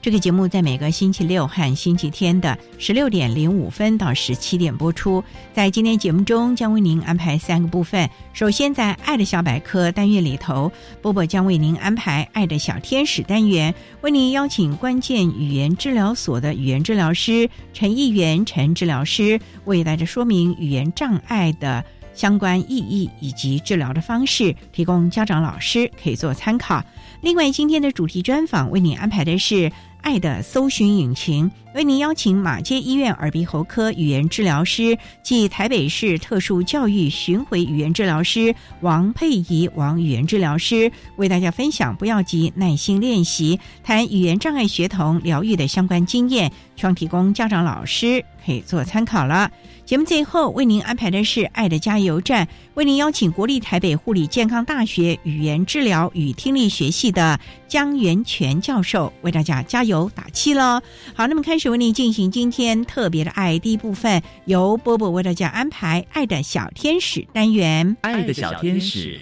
这个节目在每个星期六和星期天的十六点零五分到十七点播出。在今天节目中，将为您安排三个部分。首先，在“爱的小百科”单元里头，波波将为您安排“爱的小天使”单元，为您邀请关键语言治疗所的语言治疗师陈议员陈治疗师，为大家说明语言障碍的相关意义以及治疗的方式，提供家长老师可以做参考。另外，今天的主题专访为您安排的是。爱的搜寻引擎为您邀请马街医院耳鼻喉科语言治疗师暨台北市特殊教育巡回语言治疗师王佩仪王语言治疗师为大家分享不要急耐心练习谈语言障碍学童疗愈的相关经验，希望提供家长老师可以做参考了。节目最后为您安排的是爱的加油站，为您邀请国立台北护理健康大学语言治疗与听力学系的江元全教授为大家加油打气喽。好，那么开始为您进行今天特别的爱第一部分，由波波为大家安排爱的小天使单元。爱的小天使，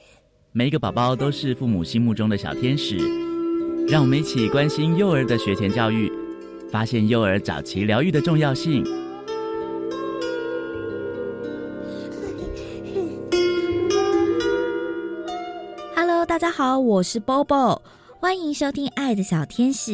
每一个宝宝都是父母心目中的小天使，让我们一起关心幼儿的学前教育，发现幼儿早期疗愈的重要性。大家好，我是 Bobo，欢迎收听《爱的小天使》。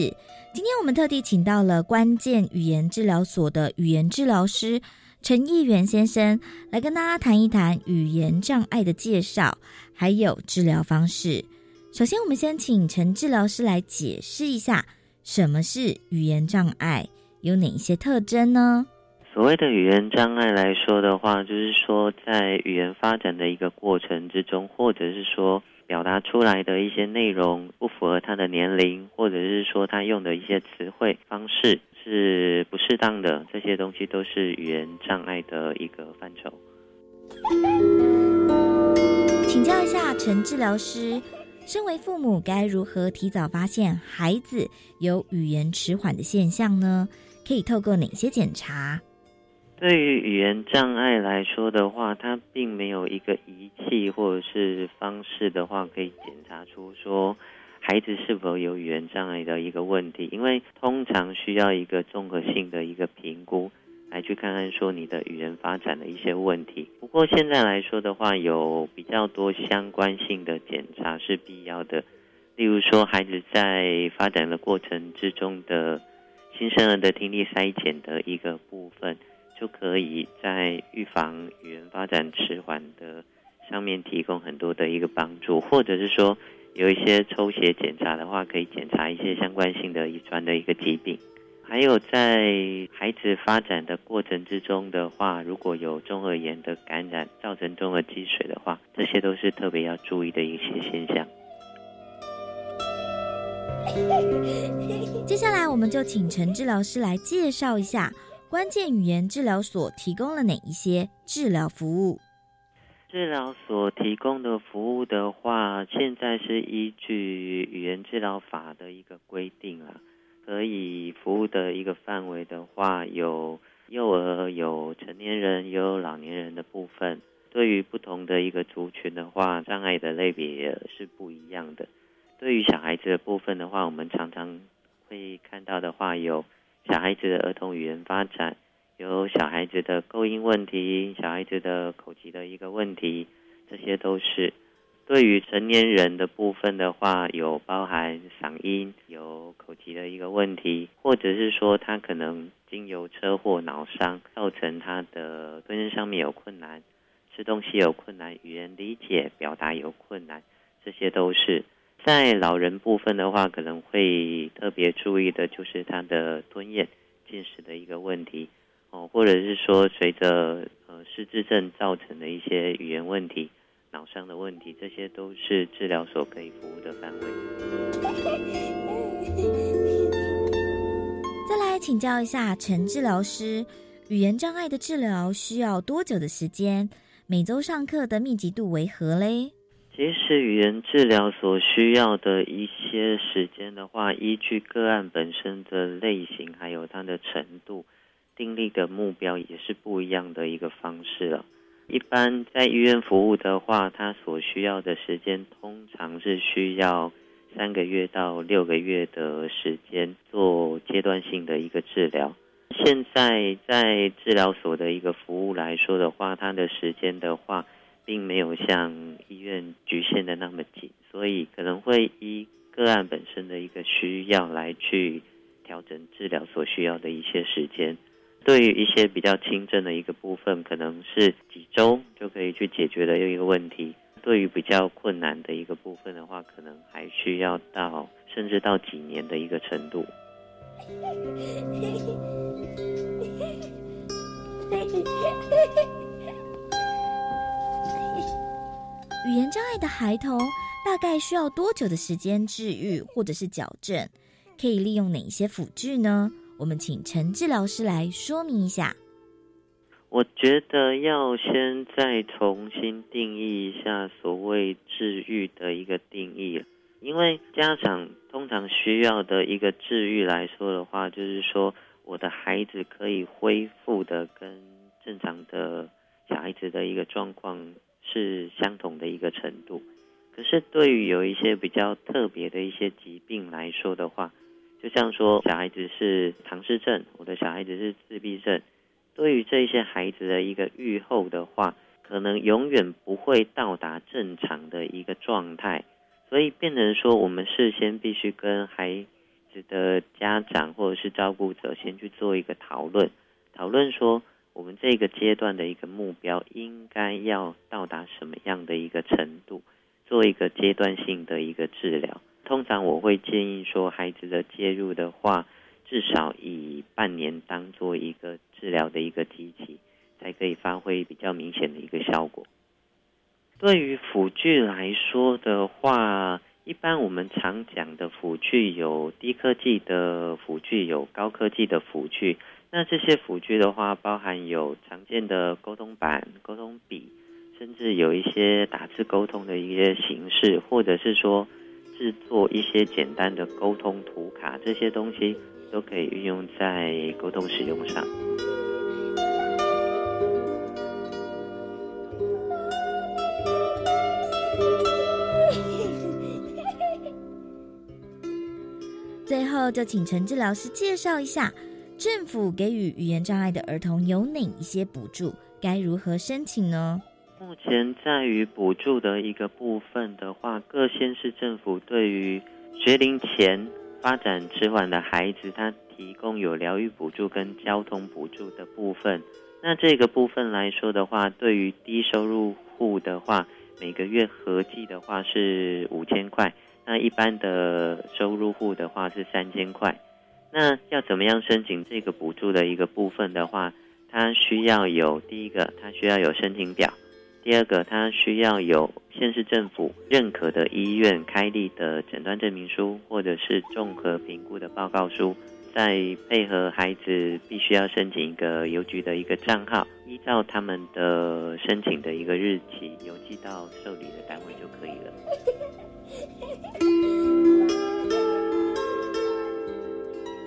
今天我们特地请到了关键语言治疗所的语言治疗师陈义元先生，来跟大家谈一谈语言障碍的介绍，还有治疗方式。首先，我们先请陈治疗师来解释一下什么是语言障碍，有哪一些特征呢？所谓的语言障碍来说的话，就是说在语言发展的一个过程之中，或者是说。表达出来的一些内容不符合他的年龄，或者是说他用的一些词汇方式是不适当的，这些东西都是语言障碍的一个范畴。请教一下陈治疗师，身为父母该如何提早发现孩子有语言迟缓的现象呢？可以透过哪些检查？对于语言障碍来说的话，它并没有一个仪器或者是方式的话，可以检查出说孩子是否有语言障碍的一个问题。因为通常需要一个综合性的一个评估，来去看看说你的语言发展的一些问题。不过现在来说的话，有比较多相关性的检查是必要的，例如说孩子在发展的过程之中的新生儿的听力筛检的一个部分。就可以在预防语言发展迟缓的上面提供很多的一个帮助，或者是说有一些抽血检查的话，可以检查一些相关性的遗传的一个疾病。还有在孩子发展的过程之中的话，如果有中耳炎的感染造成中耳积水的话，这些都是特别要注意的一些现象。接下来，我们就请陈治疗师来介绍一下。关键语言治疗所提供了哪一些治疗服务？治疗所提供的服务的话，现在是依据语言治疗法的一个规定啊，可以服务的一个范围的话，有幼儿、有成年人、也有老年人的部分，对于不同的一个族群的话，障碍的类别是不一样的。对于小孩子的部分的话，我们常常会看到的话，有小孩子的儿童语言发展，有小孩子的构音问题，小孩子的口疾的一个问题，这些都是。对于成年人的部分的话，有包含嗓音、有口疾的一个问题，或者是说他可能经由车祸脑伤，造成他的吞咽上面有困难，吃东西有困难，语言理解表达有困难，这些都是。在老人部分的话，可能会特别注意的就是他的吞咽、进食的一个问题，哦，或者是说随着呃失智症造成的一些语言问题。脑伤的问题，这些都是治疗所可以服务的范围。再来请教一下陈治疗师，语言障碍的治疗需要多久的时间？每周上课的密集度为何嘞？其实语言治疗所需要的一些时间的话，依据个案本身的类型，还有它的程度，定立的目标也是不一样的一个方式了。一般在医院服务的话，它所需要的时间通常是需要三个月到六个月的时间做阶段性的一个治疗。现在在治疗所的一个服务来说的话，它的时间的话，并没有像医院局限的那么紧，所以可能会依个案本身的一个需要来去调整治疗所需要的一些时间。对于一些比较轻症的一个部分，可能是几周就可以去解决的一个问题；对于比较困难的一个部分的话，可能还需要到甚至到几年的一个程度。语言障碍的孩童大概需要多久的时间治愈或者是矫正？可以利用哪些辅具呢？我们请陈治疗师来说明一下。我觉得要先再重新定义一下所谓治愈的一个定义，因为家长通常需要的一个治愈来说的话，就是说我的孩子可以恢复的跟正常的小孩子的一个状况是相同的一个程度。可是对于有一些比较特别的一些疾病来说的话，就像说，小孩子是唐氏症，我的小孩子是自闭症。对于这些孩子的一个愈后的话，可能永远不会到达正常的一个状态，所以变成说，我们事先必须跟孩子的家长或者是照顾者先去做一个讨论，讨论说，我们这个阶段的一个目标应该要到达什么样的一个程度，做一个阶段性的一个治疗。通常我会建议说，孩子的介入的话，至少以半年当做一个治疗的一个机器，才可以发挥比较明显的一个效果。对于辅具来说的话，一般我们常讲的辅具有低科技的辅具，有高科技的辅具。那这些辅具的话，包含有常见的沟通板、沟通笔，甚至有一些打字沟通的一些形式，或者是说。制作一些简单的沟通图卡，这些东西都可以运用在沟通使用上。最后，就请陈志老师介绍一下，政府给予语言障碍的儿童有哪一些补助，该如何申请呢？目前在于补助的一个部分的话，各县市政府对于学龄前发展迟缓的孩子，他提供有疗愈补助跟交通补助的部分。那这个部分来说的话，对于低收入户的话，每个月合计的话是五千块；那一般的收入户的话是三千块。那要怎么样申请这个补助的一个部分的话，它需要有第一个，它需要有申请表。第二个，他需要有县市政府认可的医院开立的诊断证明书，或者是综合评估的报告书，再配合孩子必须要申请一个邮局的一个账号，依照他们的申请的一个日期邮寄到受理的单位就可以了。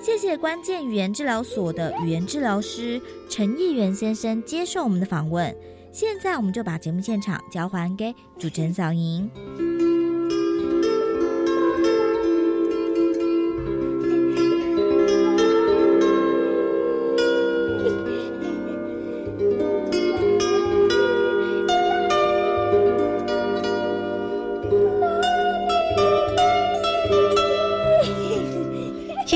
谢谢关键语言治疗所的语言治疗师陈义元先生接受我们的访问。现在我们就把节目现场交还给主持人小莹。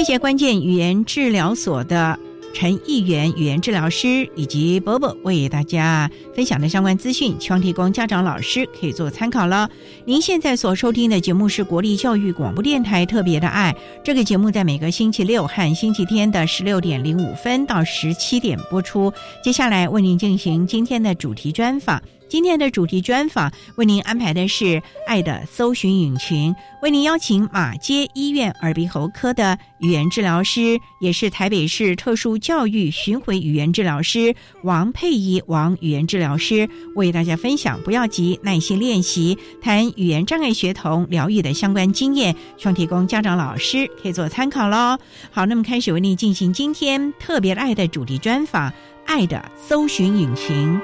谢谢关键语言治疗所的。陈义元语言治疗师以及伯伯为大家分享的相关资讯，希望提供家长、老师可以做参考了。您现在所收听的节目是国立教育广播电台特别的爱，这个节目在每个星期六和星期天的十六点零五分到十七点播出。接下来为您进行今天的主题专访。今天的主题专访为您安排的是“爱的搜寻引擎”，为您邀请马街医院耳鼻喉科的语言治疗师，也是台北市特殊教育巡回语言治疗师王佩仪王语言治疗师，为大家分享“不要急，耐心练习”谈语言障碍学童疗愈的相关经验，希望提供家长、老师可以做参考喽。好，那么开始为您进行今天特别爱的主题专访，“爱的搜寻引擎”。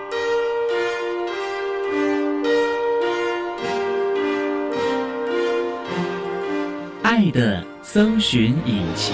爱的搜寻引擎。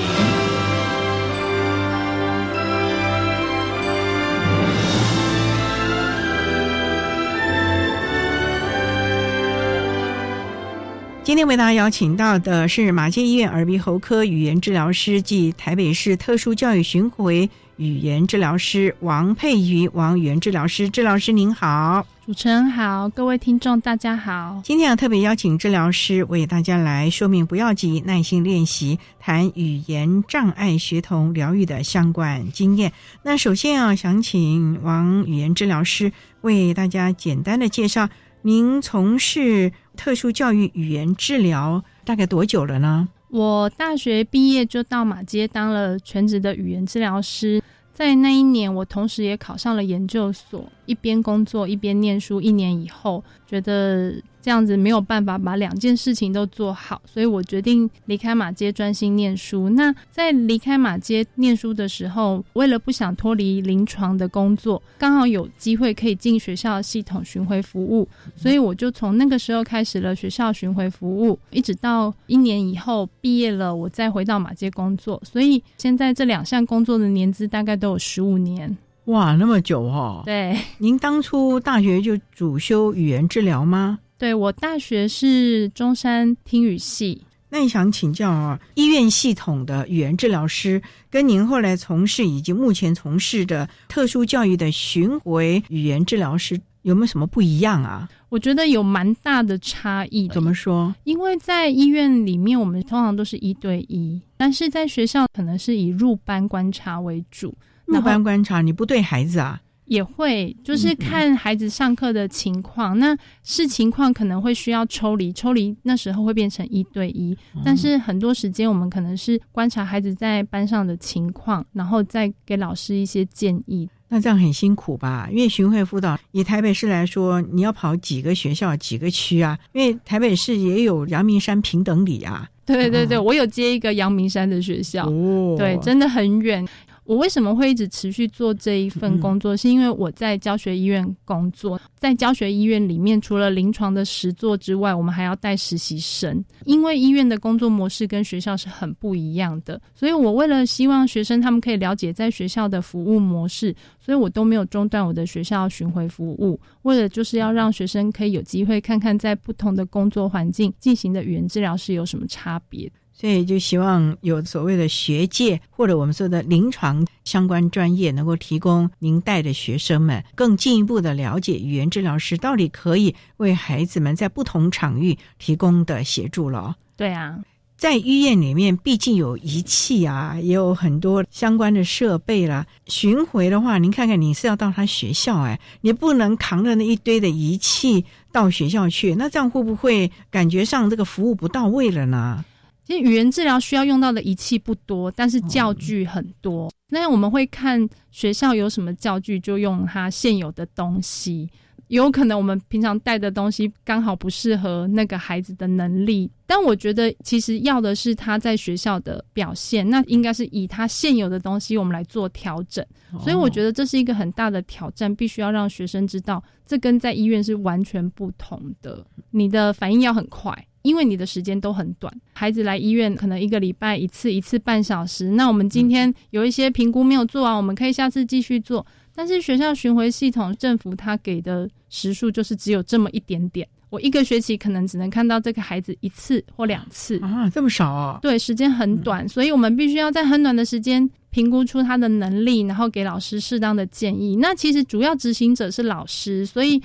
今天为大家邀请到的是马街医院耳鼻喉科语言治疗师暨台北市特殊教育巡回语言治疗师王佩瑜王语言治疗师，治疗师您好。主持人好，各位听众大家好。今天要特别邀请治疗师为大家来说明，不要急，耐心练习，谈语言障碍学童疗愈的相关经验。那首先啊，想请王语言治疗师为大家简单的介绍，您从事特殊教育语言治疗大概多久了呢？我大学毕业就到马街当了全职的语言治疗师。在那一年，我同时也考上了研究所，一边工作一边念书。一年以后，觉得。这样子没有办法把两件事情都做好，所以我决定离开马街专心念书。那在离开马街念书的时候，为了不想脱离临床的工作，刚好有机会可以进学校系统巡回服务，所以我就从那个时候开始了学校巡回服务，一直到一年以后毕业了，我再回到马街工作。所以现在这两项工作的年资大概都有十五年。哇，那么久哈！对，您当初大学就主修语言治疗吗？对我大学是中山听语系，那你想请教啊，医院系统的语言治疗师跟您后来从事以及目前从事的特殊教育的巡回语言治疗师有没有什么不一样啊？我觉得有蛮大的差异。怎么说？因为在医院里面，我们通常都是一对一，但是在学校可能是以入班观察为主。入班观察，你不对孩子啊？也会，就是看孩子上课的情况，那是情况可能会需要抽离，抽离那时候会变成一对一，但是很多时间我们可能是观察孩子在班上的情况，然后再给老师一些建议。那这样很辛苦吧？因为巡回辅导以台北市来说，你要跑几个学校、几个区啊？因为台北市也有阳明山平等里啊。对对对，我有接一个阳明山的学校，哦对，真的很远。我为什么会一直持续做这一份工作？是因为我在教学医院工作，在教学医院里面，除了临床的实作之外，我们还要带实习生。因为医院的工作模式跟学校是很不一样的，所以我为了希望学生他们可以了解在学校的服务模式，所以我都没有中断我的学校巡回服务。为了就是要让学生可以有机会看看在不同的工作环境进行的语言治疗是有什么差别。所以就希望有所谓的学界或者我们说的临床相关专业，能够提供您带的学生们更进一步的了解语言治疗师到底可以为孩子们在不同场域提供的协助了。对啊，在医院里面，毕竟有仪器啊，也有很多相关的设备啦。巡回的话，您看看，你是要到他学校哎，你不能扛着那一堆的仪器到学校去，那这样会不会感觉上这个服务不到位了呢？其实语言治疗需要用到的仪器不多，但是教具很多。那我们会看学校有什么教具，就用它现有的东西。有可能我们平常带的东西刚好不适合那个孩子的能力。但我觉得，其实要的是他在学校的表现，那应该是以他现有的东西，我们来做调整。所以我觉得这是一个很大的挑战，必须要让学生知道，这跟在医院是完全不同的。你的反应要很快，因为你的时间都很短。孩子来医院可能一个礼拜一次，一次半小时。那我们今天有一些评估没有做完，我们可以下次继续做。但是学校巡回系统，政府他给的时数就是只有这么一点点。我一个学期可能只能看到这个孩子一次或两次啊，这么少啊？对，时间很短，所以我们必须要在很短的时间评估出他的能力，然后给老师适当的建议。那其实主要执行者是老师，所以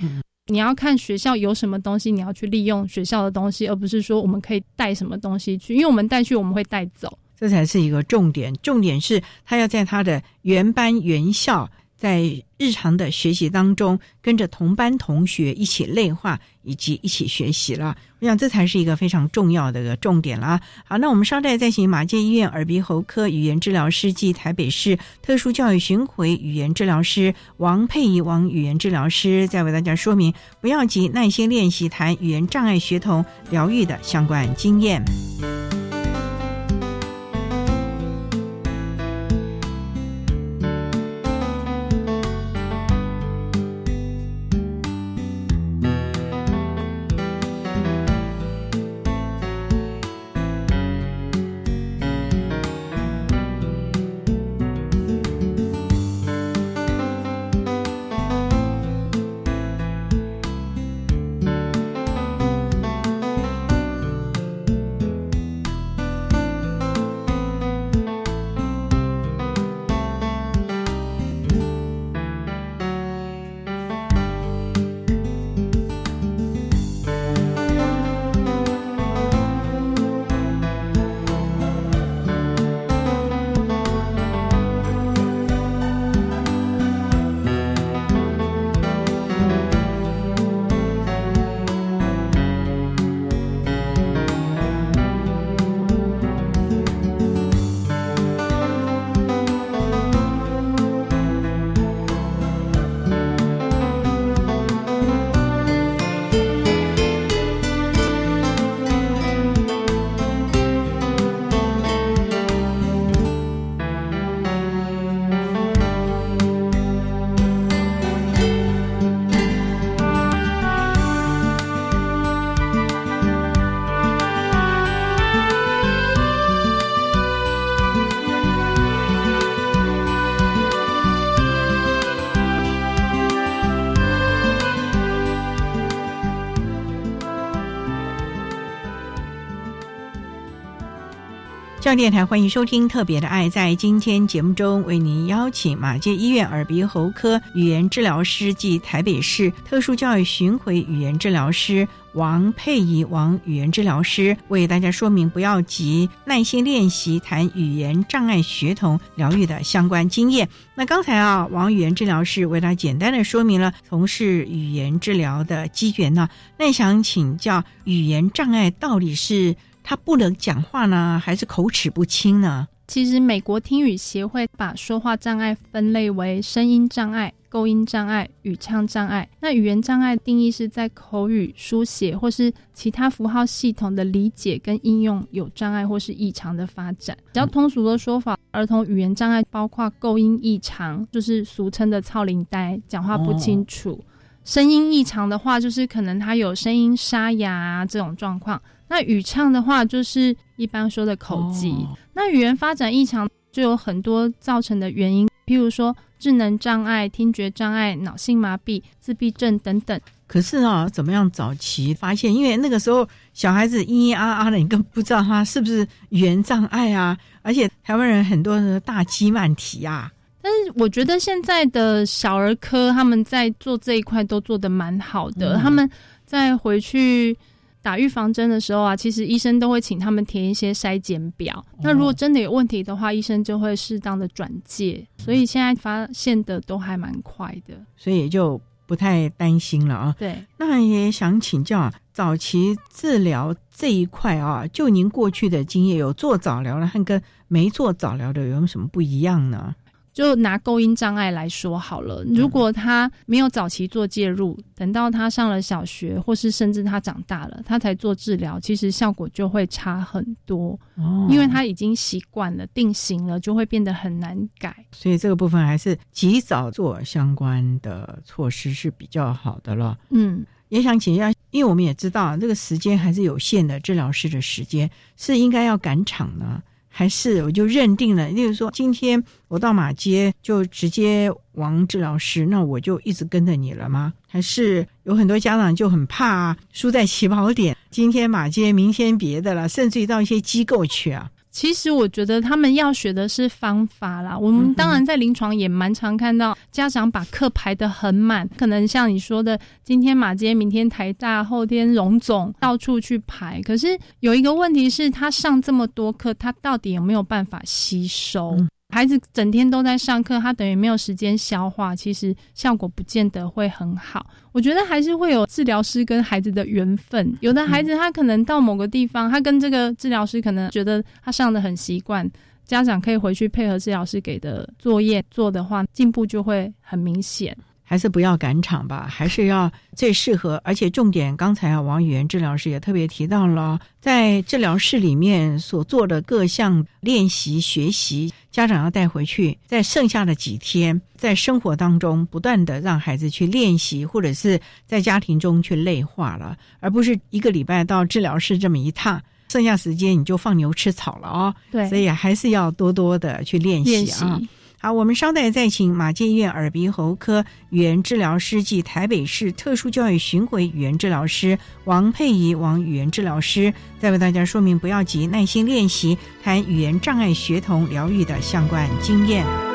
你要看学校有什么东西，你要去利用学校的东西，而不是说我们可以带什么东西去，因为我们带去我们会带走，这才是一个重点。重点是他要在他的原班原校。在日常的学习当中，跟着同班同学一起内化以及一起学习了，我想这才是一个非常重要的一个重点了。好，那我们稍待再请马街医院耳鼻喉科语言治疗师暨台北市特殊教育巡回语言治疗师王佩仪王语言治疗师，再为大家说明，不要急，耐心练习谈语言障碍学童疗愈的相关经验。电台欢迎收听《特别的爱》。在今天节目中，为您邀请马街医院耳鼻喉科语言治疗师暨台北市特殊教育巡回语言治疗师王佩仪王语言治疗师，为大家说明不要急，耐心练习谈语言障碍学童疗愈的相关经验。那刚才啊，王语言治疗师为他简单的说明了从事语言治疗的机缘呢。那想请教，语言障碍到底是？他不能讲话呢，还是口齿不清呢？其实，美国听语协会把说话障碍分类为声音障碍、构音障碍、语唱障碍。那语言障碍定义是在口语、书写或是其他符号系统的理解跟应用有障碍或是异常的发展。比较通俗的说法，儿童语言障碍包括构音异常，就是俗称的“操灵呆”，讲话不清楚；声音异常的话，就是可能他有声音沙哑这种状况。那语唱的话，就是一般说的口疾。那语言发展异常就有很多造成的原因，譬如说智能障碍、听觉障碍、脑性麻痹、自闭症等等。可是啊，怎么样早期发现？因为那个时候小孩子咿咿啊啊的，你更不知道他是不是语言障碍啊。而且台湾人很多人大肌慢体啊。但是我觉得现在的小儿科他们在做这一块都做的蛮好的。他们在回去。打预防针的时候啊，其实医生都会请他们填一些筛检表。那如果真的有问题的话，医生就会适当的转介。所以现在发现的都还蛮快的，所以也就不太担心了啊。对，那也想请教早期治疗这一块啊，就您过去的经验，有做早疗的和跟没做早疗的有什么不一样呢？就拿构音障碍来说好了，如果他没有早期做介入，等到他上了小学，或是甚至他长大了，他才做治疗，其实效果就会差很多。哦，因为他已经习惯了、定型了，就会变得很难改。所以这个部分还是及早做相关的措施是比较好的了。嗯，也想请教，因为我们也知道这个时间还是有限的，治疗师的时间是应该要赶场呢。还是我就认定了，例如说，今天我到马街就直接王治老师，那我就一直跟着你了吗？还是有很多家长就很怕输在起跑点，今天马街，明天别的了，甚至于到一些机构去啊？其实我觉得他们要学的是方法啦。我们当然在临床也蛮常看到家长把课排得很满，可能像你说的，今天马街，明天台大，后天荣总，到处去排。可是有一个问题是，他上这么多课，他到底有没有办法吸收？孩子整天都在上课，他等于没有时间消化，其实效果不见得会很好。我觉得还是会有治疗师跟孩子的缘分。有的孩子他可能到某个地方，他跟这个治疗师可能觉得他上的很习惯，家长可以回去配合治疗师给的作业做的话，进步就会很明显。还是不要赶场吧，还是要最适合。而且重点，刚才啊，王语言治疗师也特别提到了，在治疗室里面所做的各项练习学习，家长要带回去，在剩下的几天，在生活当中不断的让孩子去练习，或者是在家庭中去内化了，而不是一个礼拜到治疗室这么一趟，剩下时间你就放牛吃草了啊。对，所以还是要多多的去练习啊。好，我们稍待再请马健院耳鼻喉科语言治疗师及台北市特殊教育巡回语言治疗师王佩仪王语言治疗师，再为大家说明，不要急，耐心练习，谈语言障碍学童疗愈的相关经验。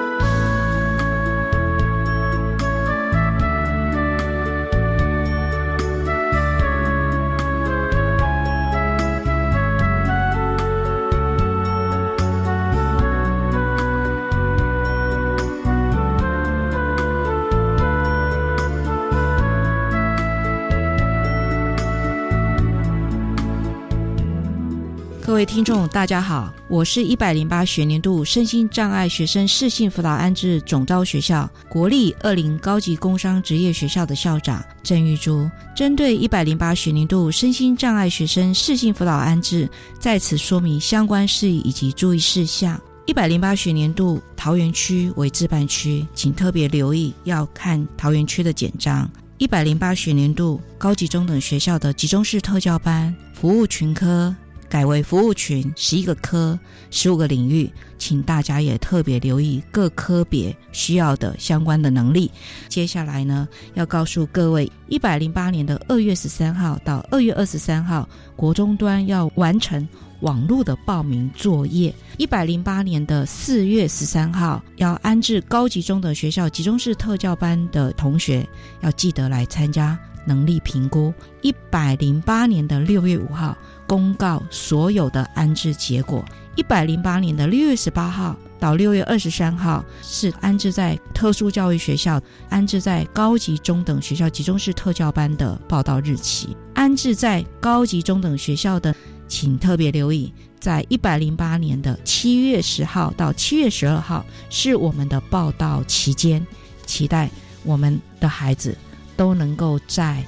各位听众，大家好，我是一百零八学年度身心障碍学生适性辅导安置总招学校国立二零高级工商职业学校的校长郑玉珠。针对一百零八学年度身心障碍学生适性辅导安置，在此说明相关事宜以及注意事项。一百零八学年度桃园区为自办区，请特别留意要看桃园区的简章。一百零八学年度高级中等学校的集中式特教班服务群科。改为服务群十一个科十五个领域，请大家也特别留意各科别需要的相关的能力。接下来呢，要告诉各位，一百零八年的二月十三号到二月二十三号，国中端要完成网络的报名作业。一百零八年的四月十三号，要安置高级中等学校集中式特教班的同学，要记得来参加能力评估。一百零八年的六月五号。公告所有的安置结果。一百零八年的六月十八号到六月二十三号是安置在特殊教育学校、安置在高级中等学校集中式特教班的报道日期。安置在高级中等学校的，请特别留意，在一百零八年的七月十号到七月十二号是我们的报道期间，期待我们的孩子都能够在。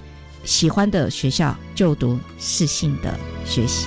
喜欢的学校就读，适性的学习。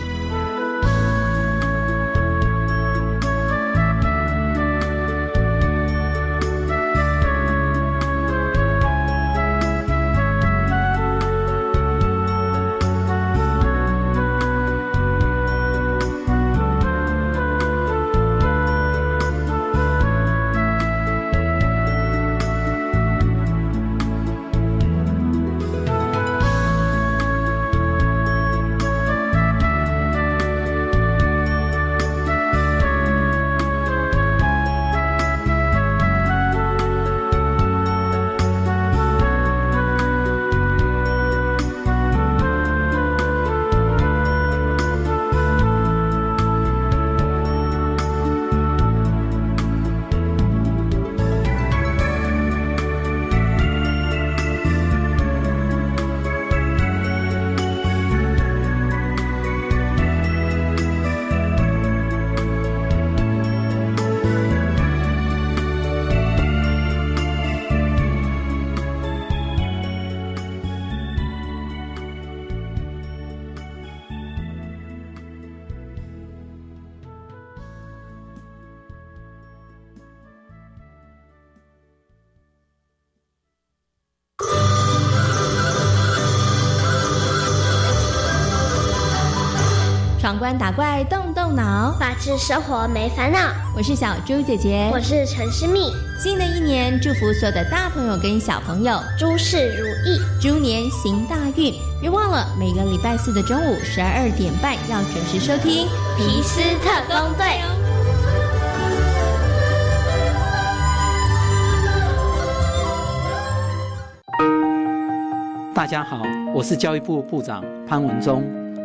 关打怪动动脑，法治生活没烦恼。我是小猪姐姐，我是陈诗蜜。新的一年，祝福所有的大朋友跟小朋友诸事如意，猪年行大运。别忘了每个礼拜四的中午十二点半要准时收听《皮斯特工队》。大家好，我是教育部部长潘文忠。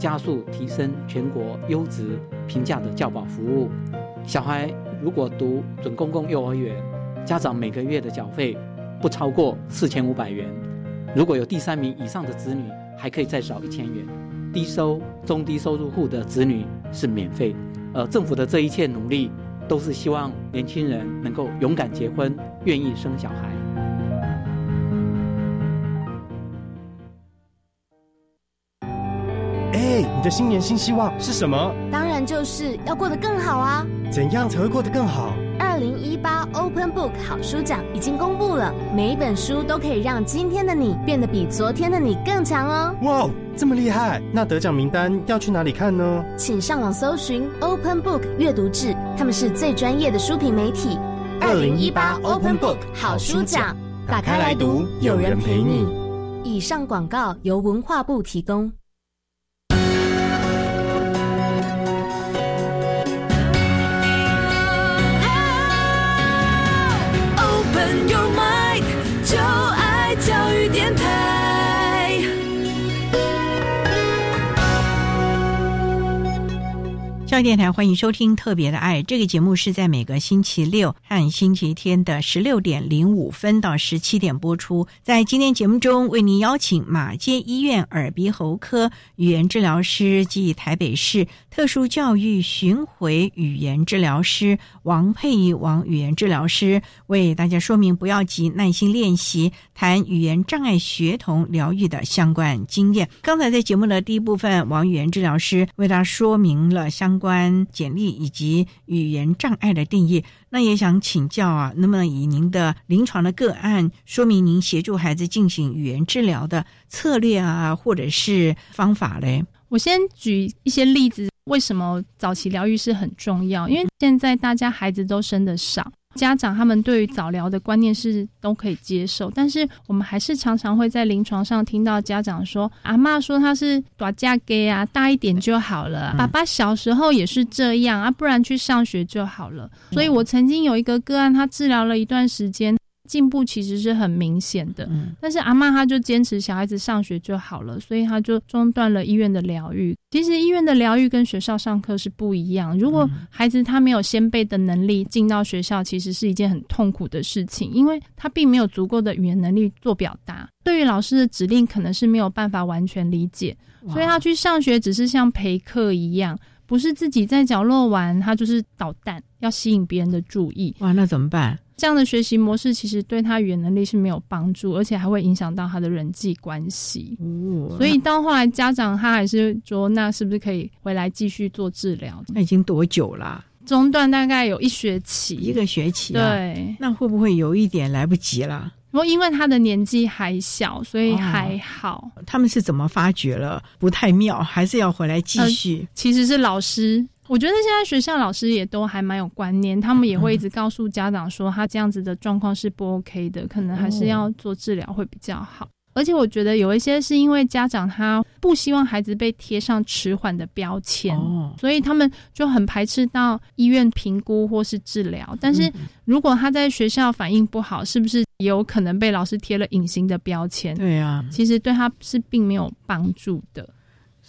加速提升全国优质平价的教保服务。小孩如果读准公共幼儿园，家长每个月的缴费不超过四千五百元。如果有第三名以上的子女，还可以再少一千元。低收、中低收入户的子女是免费。而政府的这一切努力，都是希望年轻人能够勇敢结婚，愿意生小孩。哎，你的新年新希望是什么？当然就是要过得更好啊！怎样才会过得更好？二零一八 Open Book 好书奖已经公布了，每一本书都可以让今天的你变得比昨天的你更强哦！哇，这么厉害！那得奖名单要去哪里看呢？请上网搜寻 Open Book 阅读志，他们是最专业的书评媒体。二零一八 Open Book 好书奖，打开来读，有人陪你。以上广告由文化部提供。电台欢迎收听《特别的爱》这个节目，是在每个星期六和星期天的十六点零五分到十七点播出。在今天节目中，为您邀请马街医院耳鼻喉科语言治疗师及台北市特殊教育巡回语言治疗师王佩仪王语言治疗师，为大家说明不要急，耐心练习，谈语言障碍学童疗愈的相关经验。刚才在节目的第一部分，王语言治疗师为大家说明了相关关简历以及语言障碍的定义，那也想请教啊，那么以您的临床的个案，说明您协助孩子进行语言治疗的策略啊，或者是方法嘞？我先举一些例子，为什么早期疗愈是很重要？因为现在大家孩子都生的少。家长他们对于早疗的观念是都可以接受，但是我们还是常常会在临床上听到家长说：“阿妈说他是短嫁给啊，大一点就好了。爸爸小时候也是这样啊，不然去上学就好了。”所以，我曾经有一个个案，他治疗了一段时间。进步其实是很明显的，但是阿妈她就坚持小孩子上学就好了，所以她就中断了医院的疗愈。其实医院的疗愈跟学校上课是不一样。如果孩子他没有先辈的能力进到学校，其实是一件很痛苦的事情，因为他并没有足够的语言能力做表达，对于老师的指令可能是没有办法完全理解，所以他去上学只是像陪课一样，不是自己在角落玩，他就是捣蛋，要吸引别人的注意。哇，那怎么办？这样的学习模式其实对他语言能力是没有帮助，而且还会影响到他的人际关系。所以到后来，家长他还是说，那是不是可以回来继续做治疗？那已经多久了？中断大概有一学期，一个学期。对，那会不会有一点来不及了？不过因为他的年纪还小，所以还好。他们是怎么发觉了不太妙，还是要回来继续？其实是老师。我觉得现在学校老师也都还蛮有观念，他们也会一直告诉家长说，他这样子的状况是不 OK 的，可能还是要做治疗会比较好。而且我觉得有一些是因为家长他不希望孩子被贴上迟缓的标签，所以他们就很排斥到医院评估或是治疗。但是如果他在学校反应不好，是不是也有可能被老师贴了隐形的标签？对啊，其实对他是并没有帮助的。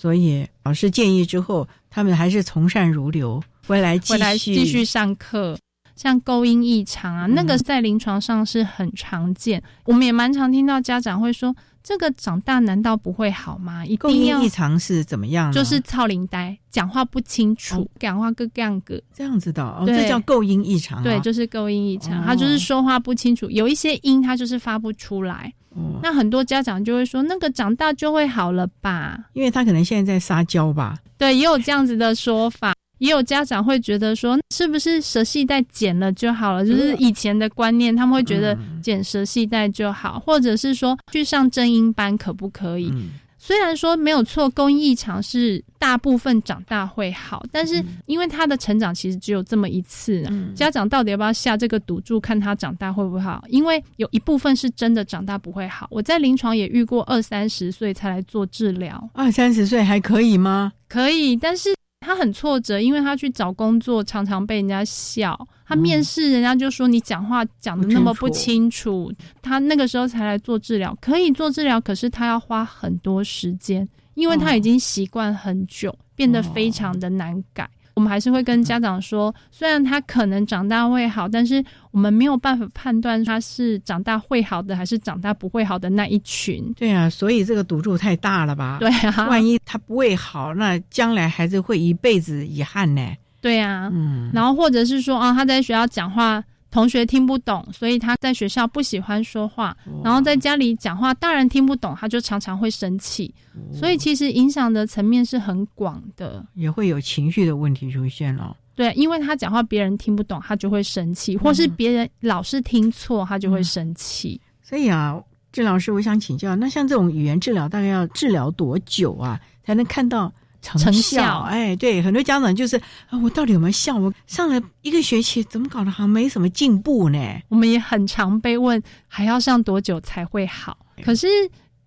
所以老师建议之后，他们还是从善如流，回来继续继续上课。像构音异常啊，那个在临床上是很常见。我们也蛮常听到家长会说，这个长大难道不会好吗？一构定要音异常是怎么样？就是操灵呆，讲话不清楚，讲话各这样个。这样子的哦，这叫构音异常啊。对，就是构音异常，哦他就是说话不清楚，有一些音他就是发不出来。哦那很多家长就会说，那个长大就会好了吧？因为他可能现在在撒娇吧。对，也有这样子的说法。也有家长会觉得说，是不是舌系带剪了就好了？就是以前的观念，他们会觉得剪舌系带就好，或者是说去上正音班可不可以？虽然说没有错，构音异常是大部分长大会好，但是因为他的成长其实只有这么一次、啊，家长到底要不要下这个赌注，看他长大会不会好？因为有一部分是真的长大不会好。我在临床也遇过二三十岁才来做治疗，二三十岁还可以吗？可以，但是他很挫折，因为他去找工作常常被人家笑，他面试人家就说你讲话讲的那么不清楚，他那个时候才来做治疗，可以做治疗，可是他要花很多时间，因为他已经习惯很久，变得非常的难改。我们还是会跟家长说，虽然他可能长大会好，但是我们没有办法判断他是长大会好的还是长大不会好的那一群。对啊，所以这个赌注太大了吧？对啊，万一他不会好，那将来孩子会一辈子遗憾呢。对啊，嗯，然后或者是说啊，他在学校讲话。同学听不懂，所以他在学校不喜欢说话，然后在家里讲话，大人听不懂，他就常常会生气。所以其实影响的层面是很广的，也会有情绪的问题出现了。对，因为他讲话别人听不懂，他就会生气，或是别人老是听错，他就会生气。所以啊，郑老师，我想请教，那像这种语言治疗，大概要治疗多久啊，才能看到？成效，哎，对，很多家长就是啊，我到底有没有效？我上了一个学期，怎么搞得好像没什么进步呢？我们也很常被问，还要上多久才会好？可是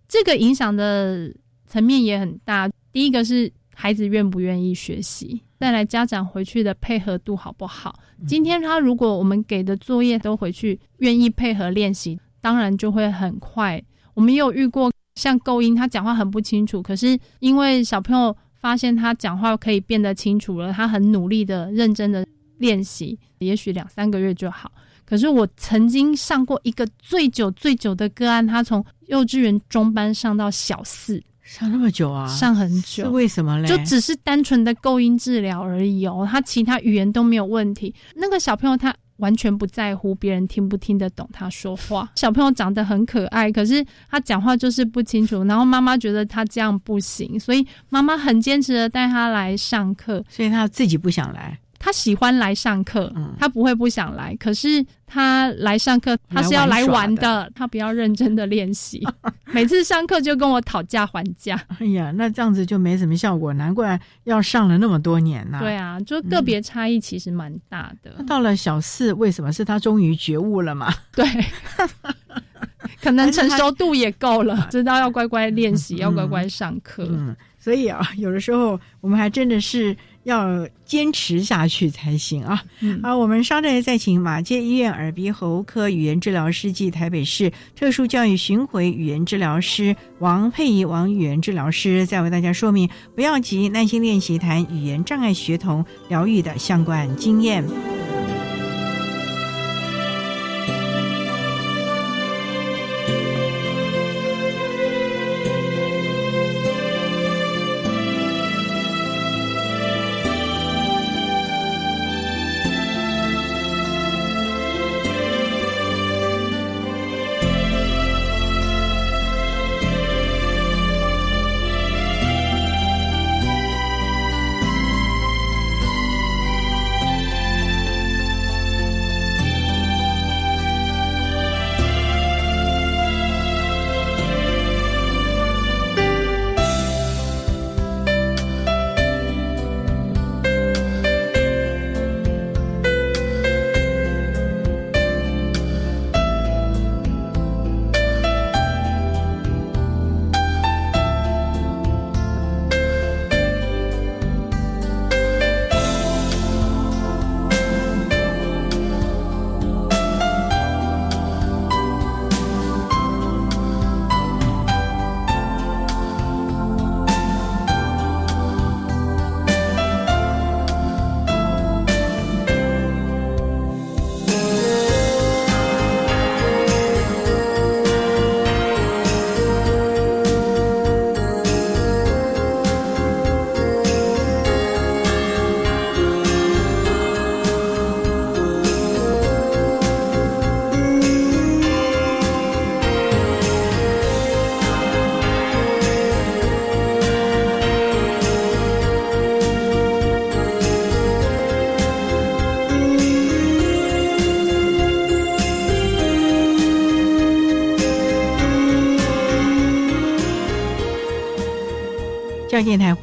这个影响的层面也很大。第一个是孩子愿不愿意学习，再来家长回去的配合度好不好？今天他如果我们给的作业都回去愿意配合练习，当然就会很快。我们也有遇过像构音，他讲话很不清楚，可是因为小朋友。发现他讲话可以变得清楚了，他很努力的、认真的练习，也许两三个月就好。可是我曾经上过一个最久、最久的个案，他从幼稚园中班上到小四，上那么久啊？上很久，是为什么嘞？就只是单纯的构音治疗而已哦，他其他语言都没有问题。那个小朋友他。完全不在乎别人听不听得懂他说话。小朋友长得很可爱，可是他讲话就是不清楚。然后妈妈觉得他这样不行，所以妈妈很坚持的带他来上课。所以他自己不想来。他喜欢来上课，他不会不想来。可是他来上课，他是要来玩的，他不要认真的练习。每次上课就跟我讨价还价。哎呀，那这样子就没什么效果，难怪要上了那么多年呢。对啊，就个别差异其实蛮大的。到了小四，为什么是他终于觉悟了嘛？对，可能成熟度也够了，知道要乖乖练习，要乖乖上课。嗯，所以啊，有的时候我们还真的是。要坚持下去才行啊！好，我们稍待再请马街医院耳鼻喉科语言治疗师暨台北市特殊教育巡回语言治疗师王佩仪王语言治疗师，再为大家说明，不要急，耐心练习，谈语言障碍学童疗愈的相关经验。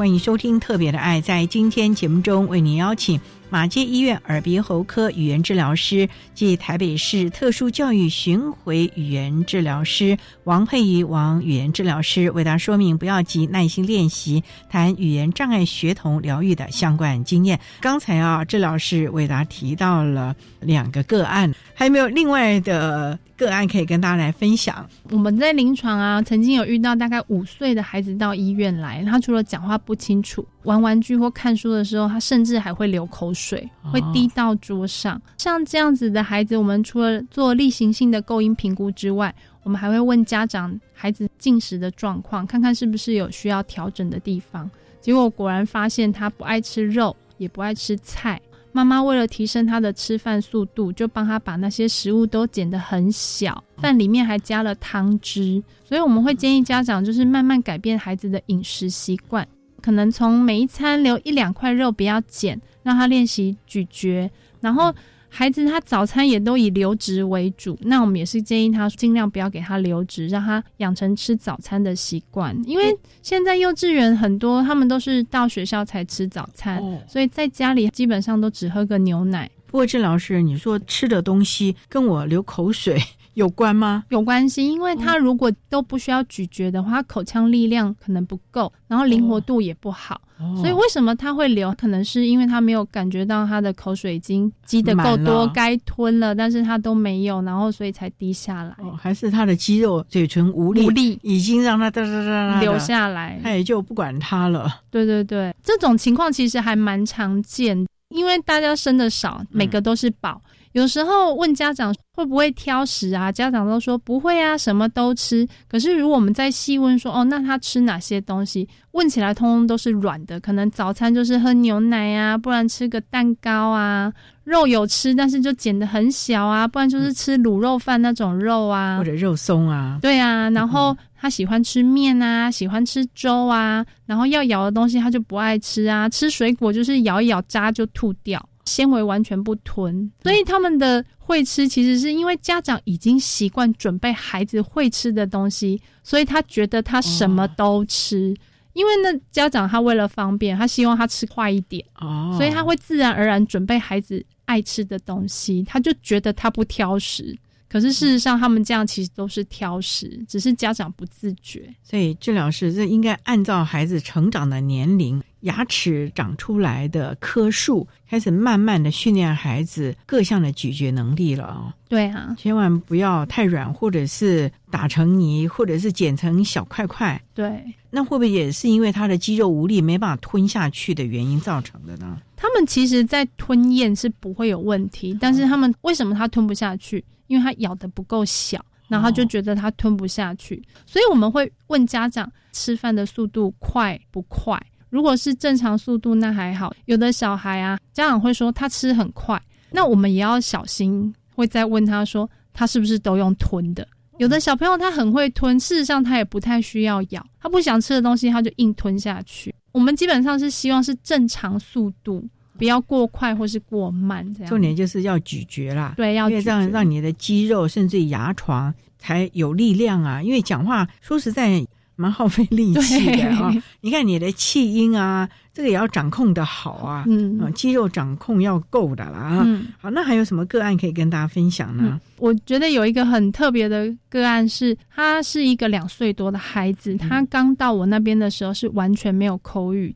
欢迎收听《特别的爱》。在今天节目中，为您邀请马街医院耳鼻喉科语言治疗师及台北市特殊教育巡回语言治疗师王佩仪王语言治疗师为大家说明，不要急，耐心练习，谈语言障碍学童疗愈的相关经验。刚才啊，治疗师为大家提到了两个个案，还有没有另外的？个案可以跟大家来分享。我们在临床啊，曾经有遇到大概五岁的孩子到医院来，他除了讲话不清楚、玩玩具或看书的时候，他甚至还会流口水，会滴到桌上。像这样子的孩子，我们除了做例行性的构音评估之外，我们还会问家长孩子进食的状况，看看是不是有需要调整的地方。结果果然发现他不爱吃肉，也不爱吃菜。妈妈为了提升他的吃饭速度，就帮他把那些食物都剪得很小，饭里面还加了汤汁。所以我们会建议家长就是慢慢改变孩子的饮食习惯，可能从每一餐留一两块肉，不要剪，让他练习咀嚼，然后。孩子他早餐也都以流质为主，那我们也是建议他尽量不要给他流质，让他养成吃早餐的习惯。因为现在幼稚园很多，他们都是到学校才吃早餐，所以在家里基本上都只喝个牛奶。不过郑老师，你说吃的东西跟我流口水。有关吗？有关系，因为他如果都不需要咀嚼的话，口腔力量可能不够，然后灵活度也不好。所以为什么他会流？可能是因为他没有感觉到他的口水已经积得够多，该吞了，但是他都没有，然后所以才滴下来。还是他的肌肉嘴唇无力，无力已经让他哒哒哒哒流下来，他也就不管他了。对对对，这种情况其实还蛮常见，因为大家生的少，每个都是宝。有时候问家长会不会挑食啊？家长都说不会啊，什么都吃。可是如果我们再细问说，哦，那他吃哪些东西？问起来通通都是软的，可能早餐就是喝牛奶啊，不然吃个蛋糕啊。肉有吃，但是就剪得很小啊，不然就是吃卤肉饭那种肉啊，或者肉松啊。对啊，然后他喜欢吃面啊，喜欢吃粥啊，然后要咬的东西他就不爱吃啊，吃水果就是咬一咬渣就吐掉。纤维完全不吞，所以他们的会吃其实是因为家长已经习惯准备孩子会吃的东西，所以他觉得他什么都吃。因为呢，家长他为了方便，他希望他吃快一点，哦所以他会自然而然准备孩子爱吃的东西，他就觉得他不挑食。可是事实上，他们这样其实都是挑食，只是家长不自觉。所以治疗师这应该按照孩子成长的年龄、牙齿长出来的颗数，开始慢慢的训练孩子各项的咀嚼能力了啊。对啊，千万不要太软，或者是打成泥，或者是剪成小块块。对，那会不会也是因为他的肌肉无力，没办法吞下去的原因造成的呢？他们其实，在吞咽是不会有问题，但是他们为什么他吞不下去？因为他咬的不够小，然后就觉得他吞不下去，所以我们会问家长吃饭的速度快不快。如果是正常速度，那还好。有的小孩啊，家长会说他吃很快，那我们也要小心，会再问他说他是不是都用吞的。有的小朋友他很会吞，事实上他也不太需要咬，他不想吃的东西他就硬吞下去。我们基本上是希望是正常速度。不要过快或是过慢，这样重点就是要咀嚼啦。对，要因为这样让你的肌肉甚至牙床才有力量啊。因为讲话说实在蛮耗费力气的啊。你看你的气音啊。这个也要掌控的好啊，嗯，肌肉掌控要够的啦啊。好，那还有什么个案可以跟大家分享呢？我觉得有一个很特别的个案是，他是一个两岁多的孩子，他刚到我那边的时候是完全没有口语，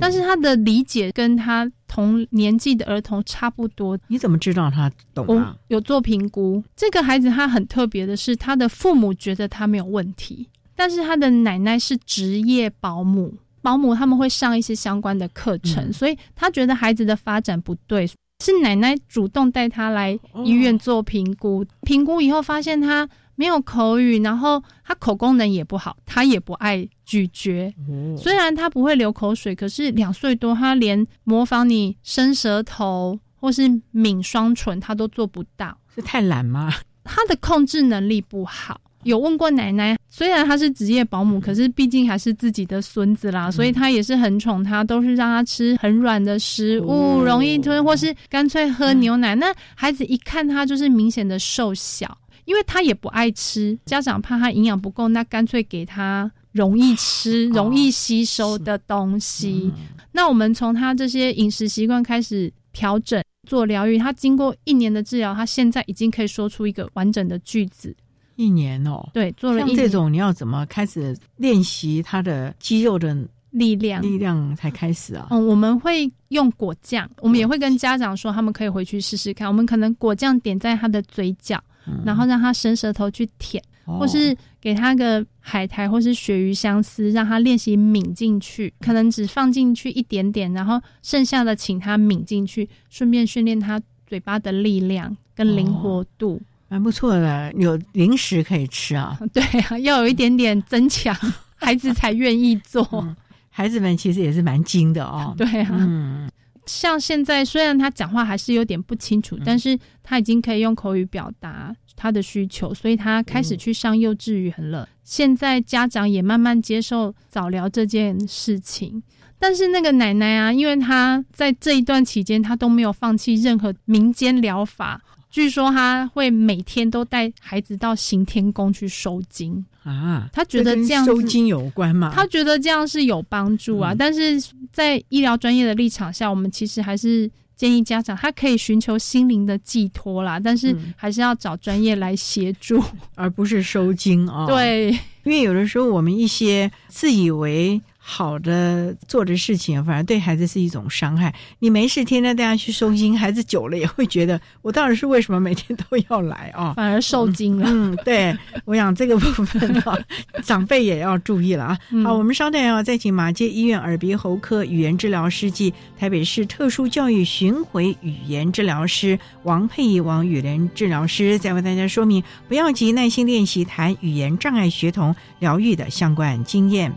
但是他的理解跟他同年纪的儿童差不多。你怎么知道他懂啊？有做评估。这个孩子他很特别的是，他的父母觉得他没有问题，但是他的奶奶是职业保姆。保姆他们会上一些相关的课程，所以他觉得孩子的发展不对，是奶奶主动带他来医院做评估。评估以后发现他没有口语，然后他口功能也不好，他也不爱咀嚼。虽然他不会流口水，可是两岁多，他连模仿你伸舌头或是抿双唇，他都做不到。是太懒吗？他的控制能力不好。有问过奶奶，虽然她是职业保姆，可是毕竟还是自己的孙子啦，所以她也是很宠他，都是让他吃很软的食物，容易吞，或是干脆喝牛奶。那孩子一看他就是明显的瘦小，因为他也不爱吃，家长怕他营养不够，那干脆给他容易吃、容易吸收的东西。那我们从他这些饮食习惯开始调整，做疗愈。他经过一年的治疗，他现在已经可以说出一个完整的句子。一年哦，对，做了像这种，你要怎么开始练习他的肌肉的力量？力量才开始啊？嗯，我们会用果酱，我们也会跟家长说，他们可以回去试试看。我们可能果酱点在他的嘴角，然后让他伸舌头去舔，或是给他个海苔或是鳕鱼相思，让他练习抿进去。可能只放进去一点点，然后剩下的请他抿进去，顺便训练他嘴巴的力量跟灵活度。蛮不错的，有零食可以吃啊！对啊，要有一点点增强，孩子才愿意做。孩子们其实也是蛮精的哦。对啊，嗯，像现在虽然他讲话还是有点不清楚，但是他已经可以用口语表达他的需求，所以他开始去上幼稚园了。现在家长也慢慢接受早疗这件事情，但是那个奶奶啊，因为她在这一段期间，她都没有放弃任何民间疗法。据说他会每天都带孩子到行天宫去收金啊，他觉得这样收金有关吗？他觉得这样是有帮助啊，但是在医疗专业的立场下，我们其实还是建议家长他可以寻求心灵的寄托啦，但是还是要找专业来协助，而不是收金啊。对，因为有的时候我们一些自以为。好的做的事情，反而对孩子是一种伤害。你没事天天带他去收心，孩子久了也会觉得，我到底是为什么每天都要来啊？反而受惊了。嗯，对，我想这个部分啊，长辈也要注意了啊。好，我们稍等啊，再请马街医院耳鼻喉科语言治疗师暨台北市特殊教育巡回语言治疗师王佩仪王语言治疗师，再为大家说明，不要急，耐心练习谈语言障碍学童疗愈的相关经验。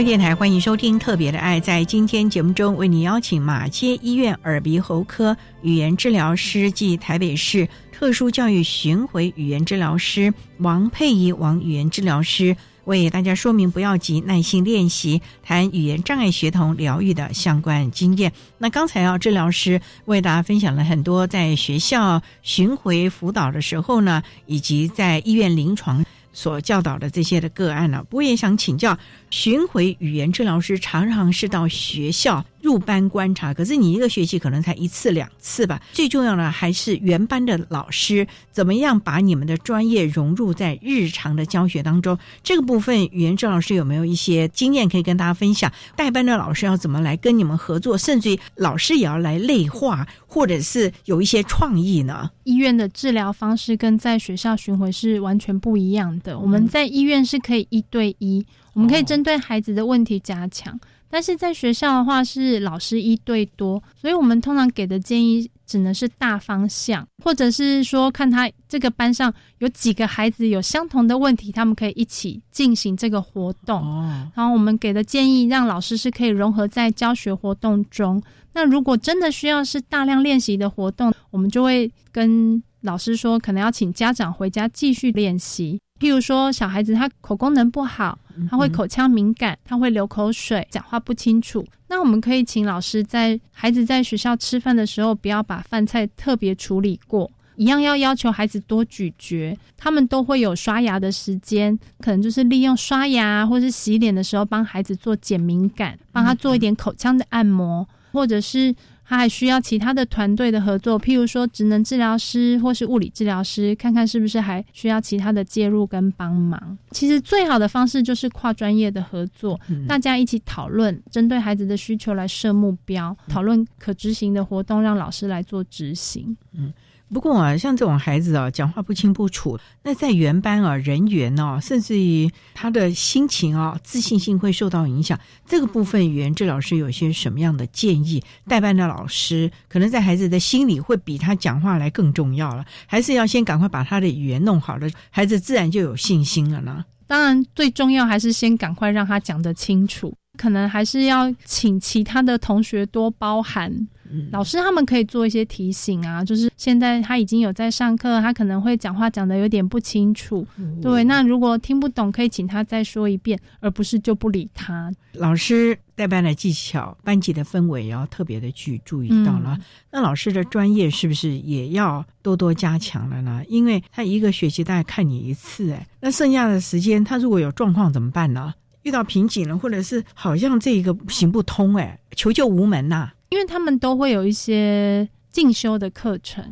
教育电台欢迎收听《特别的爱》。在今天节目中，为你邀请马街医院耳鼻喉科语言治疗师暨台北市特殊教育巡回语言治疗师王佩仪王语言治疗师，为大家说明不要急，耐心练习谈语言障碍学童疗愈的相关经验。那刚才啊，治疗师为大家分享了很多在学校巡回辅导的时候呢，以及在医院临床。所教导的这些的个案呢，我也想请教巡回语言治疗师，常常是到学校入班观察，可是你一个学期可能才一次两次吧。最重要的还是原班的老师怎么样把你们的专业融入在日常的教学当中。这个部分，语言郑老师有没有一些经验可以跟大家分享？带班的老师要怎么来跟你们合作，甚至于老师也要来内化，或者是有一些创意呢？医院的治疗方式跟在学校巡回是完全不一样的。我们在医院是可以一对一，我们可以针对孩子的问题加强。但是在学校的话是老师一对多，所以我们通常给的建议只能是大方向，或者是说看他这个班上有几个孩子有相同的问题，他们可以一起进行这个活动。然后我们给的建议让老师是可以融合在教学活动中。那如果真的需要是大量练习的活动，我们就会跟老师说，可能要请家长回家继续练习。譬如说，小孩子他口功能不好，他会口腔敏感，他会流口水，讲话不清楚。那我们可以请老师在孩子在学校吃饭的时候，不要把饭菜特别处理过，一样要要求孩子多咀嚼。他们都会有刷牙的时间，可能就是利用刷牙或是洗脸的时候，帮孩子做减敏感，帮他做一点口腔的按摩，或者是。他还需要其他的团队的合作，譬如说职能治疗师或是物理治疗师，看看是不是还需要其他的介入跟帮忙。其实最好的方式就是跨专业的合作，大家一起讨论，针对孩子的需求来设目标，讨论可执行的活动，让老师来做执行。嗯。不过啊，像这种孩子啊，讲话不清不楚，那在原班啊，人员哦，甚至于他的心情啊，自信心会受到影响。这个部分，语言治疗师有些什么样的建议？代班的老师可能在孩子的心里会比他讲话来更重要了，还是要先赶快把他的语言弄好了，孩子自然就有信心了呢？当然，最重要还是先赶快让他讲得清楚，可能还是要请其他的同学多包涵。老师他们可以做一些提醒啊，就是现在他已经有在上课，他可能会讲话讲的有点不清楚，对。那如果听不懂，可以请他再说一遍，而不是就不理他。老师带班的技巧、班级的氛围也要特别的去注意到了。那老师的专业是不是也要多多加强了呢？因为他一个学期大概看你一次，哎，那剩下的时间他如果有状况怎么办呢？遇到瓶颈了，或者是好像这个行不通，哎，求救无门呐。因为他们都会有一些进修的课程，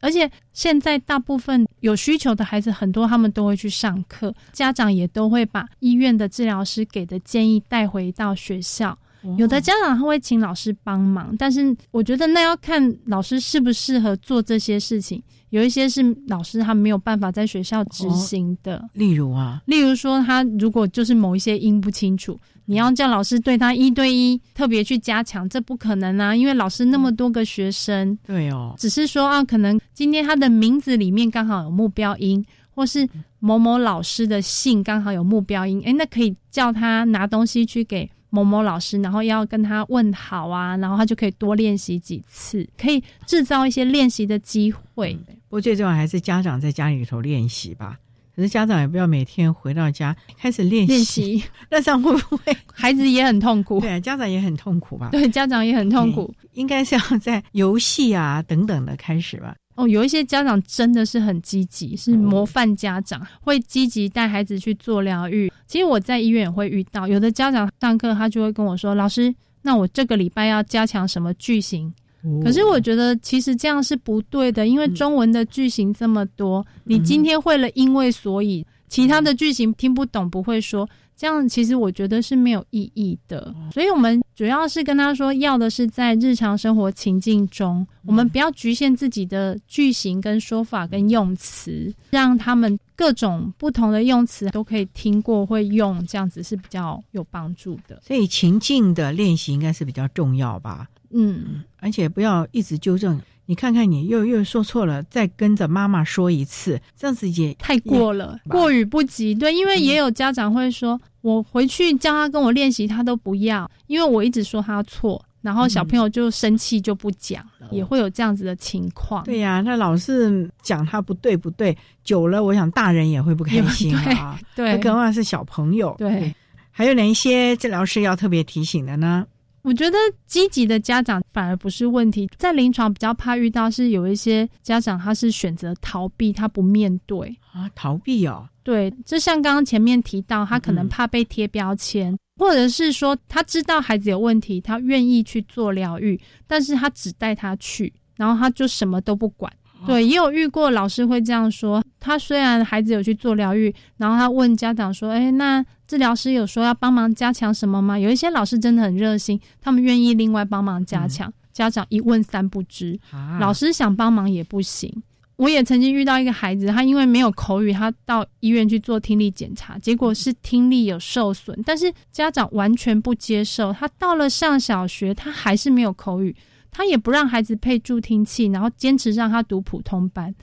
而且现在大部分有需求的孩子很多，他们都会去上课，家长也都会把医院的治疗师给的建议带回到学校。有的家长他会请老师帮忙，但是我觉得那要看老师适不适合做这些事情。有一些是老师他没有办法在学校执行的，例如啊，例如说他如果就是某一些音不清楚。你要叫老师对他一对一特别去加强，这不可能啊！因为老师那么多个学生，对哦，只是说啊，可能今天他的名字里面刚好有目标音，或是某某老师的姓刚好有目标音，哎，那可以叫他拿东西去给某某老师，然后要跟他问好啊，然后他就可以多练习几次，可以制造一些练习的机会。不过最重要还是家长在家里头练习吧。可是家长也不要每天回到家开始练习，那这样会不会 孩子也很痛苦？对，家长也很痛苦吧？对，家长也很痛苦。应该是要在游戏啊等等的开始吧？哦，有一些家长真的是很积极，是模范家长，会积极带孩子去做疗愈。其实我在医院也会遇到，有的家长上课他就会跟我说：“老师，那我这个礼拜要加强什么句型？”可是我觉得其实这样是不对的，因为中文的句型这么多，你今天会了因为所以，其他的句型听不懂不会说，这样其实我觉得是没有意义的。所以我们主要是跟他说，要的是在日常生活情境中，我们不要局限自己的句型跟说法跟用词，让他们各种不同的用词都可以听过会用，这样子是比较有帮助的。所以情境的练习应该是比较重要吧。嗯，而且不要一直纠正。你看看，你又又说错了，再跟着妈妈说一次，这样子也太过了，过于不及。对，因为也有家长会说，我回去叫他跟我练习，他都不要，因为我一直说他错，然后小朋友就生气就不讲了，也会有这样子的情况。对呀，他老是讲他不对不对，久了，我想大人也会不开心啊。对，更何况是小朋友。对，还有哪一些治疗师要特别提醒的呢？我觉得积极的家长反而不是问题，在临床比较怕遇到是有一些家长他是选择逃避，他不面对啊，逃避哦。对，就像刚刚前面提到，他可能怕被贴标签，或者是说他知道孩子有问题，他愿意去做疗愈，但是他只带他去，然后他就什么都不管。对，也有遇过老师会这样说。他虽然孩子有去做疗愈，然后他问家长说：“哎，那治疗师有说要帮忙加强什么吗？”有一些老师真的很热心，他们愿意另外帮忙加强。家长一问三不知，老师想帮忙也不行。我也曾经遇到一个孩子，他因为没有口语，他到医院去做听力检查，结果是听力有受损，但是家长完全不接受。他到了上小学，他还是没有口语。他也不让孩子配助听器，然后坚持让他读普通班。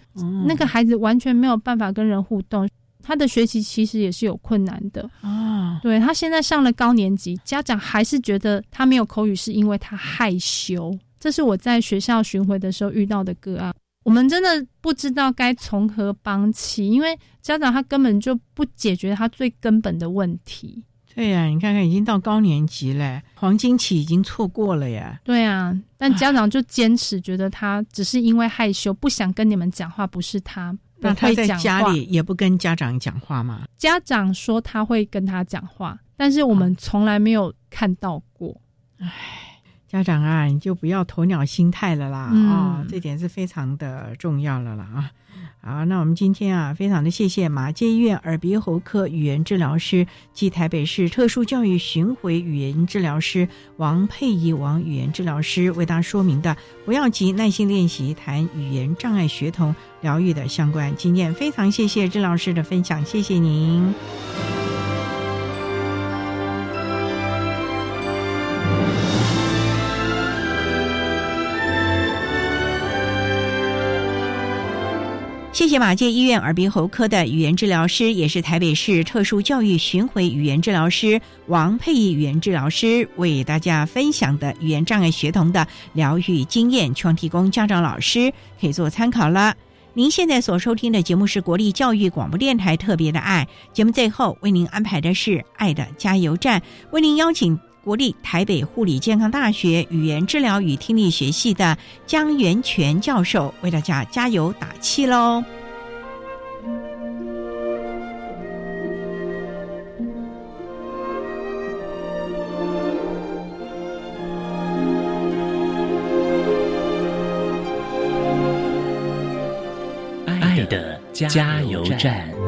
那个孩子完全没有办法跟人互动，他的学习其实也是有困难的。啊，对他现在上了高年级，家长还是觉得他没有口语是因为他害羞。这是我在学校巡回的时候遇到的个案。我们真的不知道该从何帮起，因为家长他根本就不解决他最根本的问题。对呀，你看看，已经到高年级了，黄金期已经错过了呀。对啊，但家长就坚持觉得他只是因为害羞，不想跟你们讲话，不是他。那他在家里也不跟家长讲话吗？家长说他会跟他讲话，但是我们从来没有看到过。唉，家长啊，你就不要鸵鸟心态了啦啊，这点是非常的重要了啦啊。好，那我们今天啊，非常的谢谢马街医院耳鼻喉科语言治疗师及台北市特殊教育巡回语言治疗师王佩仪王语言治疗师为大家说明的，不要急，耐心练习谈语言障碍学童疗愈的相关经验。非常谢谢治疗师的分享，谢谢您。谢谢马介医院耳鼻喉科的语言治疗师，也是台北市特殊教育巡回语言治疗师王佩仪语言治疗师为大家分享的语言障碍学童的疗愈经验，希望提供家长老师可以做参考了。您现在所收听的节目是国立教育广播电台特别的爱节目，最后为您安排的是爱的加油站，为您邀请。国立台北护理健康大学语言治疗与听力学系的江元全教授为大家加油打气喽！爱的加油站。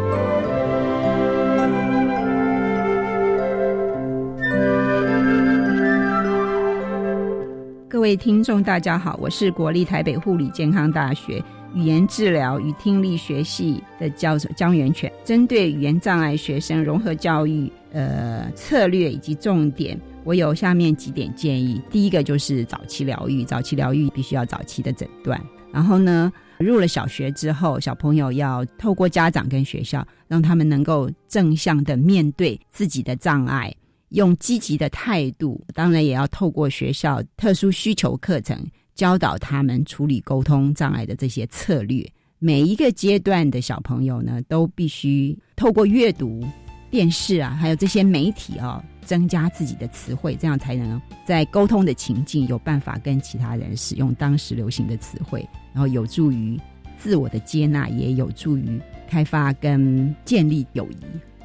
各位听众，大家好，我是国立台北护理健康大学语言治疗与听力学系的教授江元全。针对语言障碍学生融合教育，呃，策略以及重点，我有下面几点建议。第一个就是早期疗愈，早期疗愈必须要早期的诊断。然后呢，入了小学之后，小朋友要透过家长跟学校，让他们能够正向的面对自己的障碍。用积极的态度，当然也要透过学校特殊需求课程教导他们处理沟通障碍的这些策略。每一个阶段的小朋友呢，都必须透过阅读、电视啊，还有这些媒体啊，增加自己的词汇，这样才能在沟通的情境有办法跟其他人使用当时流行的词汇，然后有助于自我的接纳，也有助于开发跟建立友谊。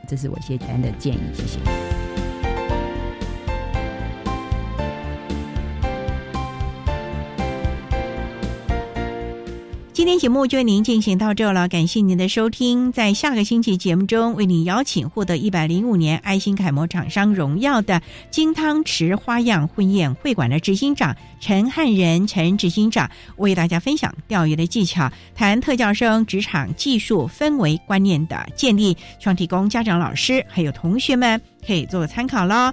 这是我简单的建议，谢谢。今天节目就为您进行到这了，感谢您的收听。在下个星期节目中，为您邀请获得一百零五年爱心楷模厂商荣耀的金汤匙花样婚宴会馆的执行长陈汉仁陈执行长，为大家分享钓鱼的技巧，谈特教生职场技术氛围观念的建立，希望提供家长、老师还有同学们可以做个参考喽。